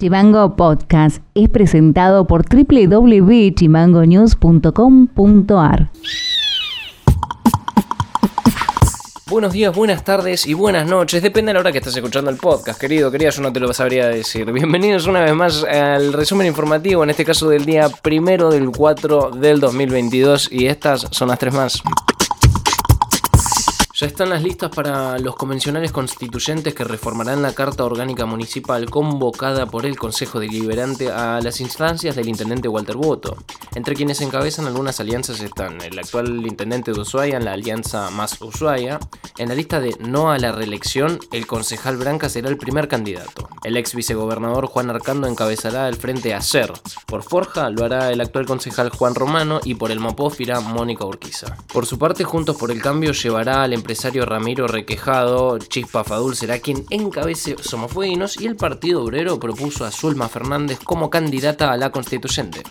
Chimango Podcast es presentado por www.chimangonews.com.ar. Buenos días, buenas tardes y buenas noches. Depende de la hora que estés escuchando el podcast, querido, querida, yo no te lo sabría decir. Bienvenidos una vez más al resumen informativo, en este caso del día primero del 4 del 2022 y estas son las tres más. Ya están las listas para los convencionales constituyentes que reformarán la Carta Orgánica Municipal convocada por el Consejo Deliberante a las instancias del intendente Walter Boto. Entre quienes encabezan algunas alianzas están el actual intendente de Ushuaia en la alianza Más Ushuaia. En la lista de no a la reelección, el concejal Branca será el primer candidato. El ex vicegobernador Juan Arcando encabezará el frente a SER. Por Forja lo hará el actual concejal Juan Romano y por el Mopof irá Mónica Urquiza. Por su parte, Juntos por el Cambio llevará al empresario Ramiro Requejado, Chispa Fadul será quien encabece Somofueguinos y el Partido Obrero propuso a Zulma Fernández como candidata a la constituyente.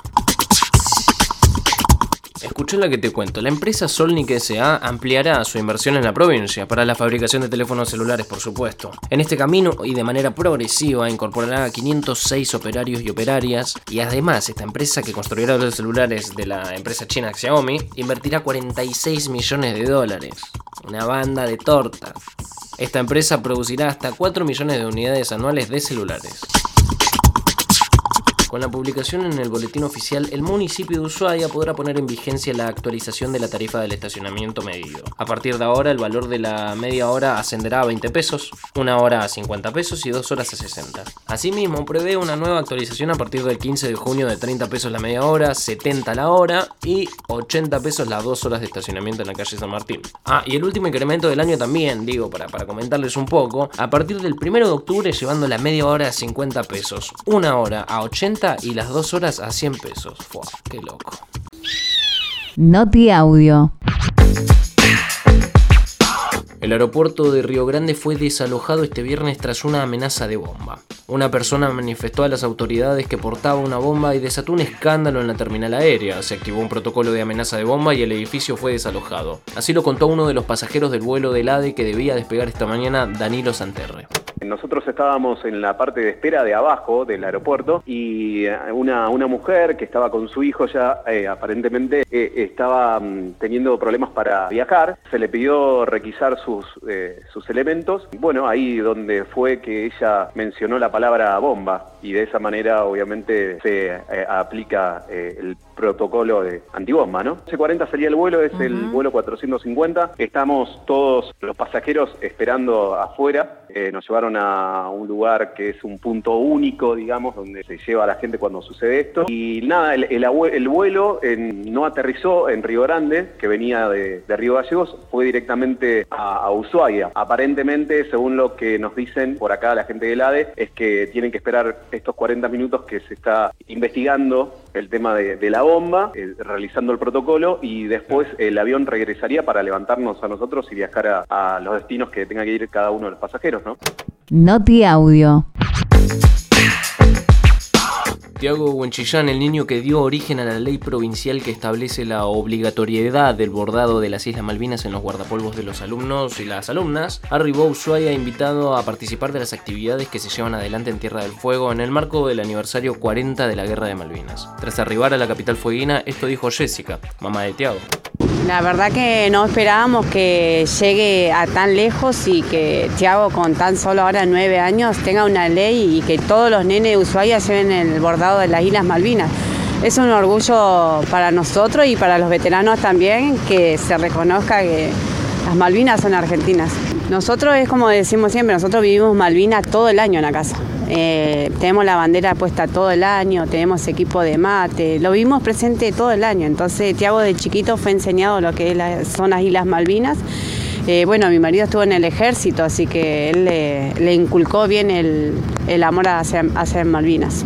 Escuché la que te cuento. La empresa Solnick S.A. ampliará su inversión en la provincia para la fabricación de teléfonos celulares, por supuesto. En este camino y de manera progresiva incorporará a 506 operarios y operarias y además esta empresa que construirá los celulares de la empresa china Xiaomi invertirá 46 millones de dólares. Una banda de tortas. Esta empresa producirá hasta 4 millones de unidades anuales de celulares. Con la publicación en el boletín oficial, el municipio de Ushuaia podrá poner en vigencia la actualización de la tarifa del estacionamiento medido. A partir de ahora, el valor de la media hora ascenderá a 20 pesos, una hora a 50 pesos y dos horas a 60. Asimismo, prevé una nueva actualización a partir del 15 de junio de 30 pesos la media hora, 70 la hora y 80 pesos las dos horas de estacionamiento en la calle San Martín. Ah, y el último incremento del año también, digo, para, para comentarles un poco, a partir del 1 de octubre llevando la media hora a 50 pesos, una hora a 80 y las dos horas a 100 pesos. Fua, qué loco. Noti Audio. El aeropuerto de Río Grande fue desalojado este viernes tras una amenaza de bomba. Una persona manifestó a las autoridades que portaba una bomba y desató un escándalo en la terminal aérea. Se activó un protocolo de amenaza de bomba y el edificio fue desalojado. Así lo contó uno de los pasajeros del vuelo del ADE que debía despegar esta mañana, Danilo Santerre. Nosotros estábamos en la parte de espera de abajo del aeropuerto y eh, una, una mujer que estaba con su hijo ya eh, aparentemente eh, estaba mm, teniendo problemas para viajar. Se le pidió requisar sus, eh, sus elementos. Bueno, ahí donde fue que ella mencionó la palabra bomba y de esa manera obviamente se aplica el protocolo de antibomba, ¿no? C40 sería el vuelo, es el vuelo 450. Estamos todos los pasajeros esperando afuera. Eh, nos llevaron a un lugar que es un punto único, digamos, donde se lleva a la gente cuando sucede esto. Y nada, el, vuelo en- no aterrizó en Río Grande, que venía de, de Río Gallegos, fue directamente a, a Ushuaia. Aparentemente, según lo que nos dicen por acá la gente del ADE, es que tienen que esperar estos 40 minutos que se está investigando el tema de, de la bomba, eh, realizando el protocolo y después el avión regresaría para levantarnos a nosotros y viajar a, a los destinos que tenga que ir cada uno de los pasajeros, ¿no? Noti Audio. Tiago Huenchillán, el niño que dio origen a la ley provincial que establece la obligatoriedad del bordado de las Islas Malvinas en los guardapolvos de los alumnos y las alumnas, arribó a Ushuaia invitado a participar de las actividades que se llevan adelante en Tierra del Fuego en el marco del aniversario 40 de la Guerra de Malvinas. Tras arribar a la capital fueguina, esto dijo Jessica, mamá de Tiago. La verdad que no esperábamos que llegue a tan lejos y que Tiago con tan solo ahora nueve años tenga una ley y que todos los nenes de Ushuaia lleven el bordado de las Islas Malvinas. Es un orgullo para nosotros y para los veteranos también que se reconozca que las Malvinas son argentinas. Nosotros es como decimos siempre, nosotros vivimos Malvinas todo el año en la casa. Eh, tenemos la bandera puesta todo el año, tenemos equipo de mate, lo vivimos presente todo el año. Entonces, Tiago de chiquito fue enseñado lo que son las Islas Malvinas. Eh, bueno, mi marido estuvo en el ejército, así que él le, inculcó bien el, el amor hacia, hacia Malvinas.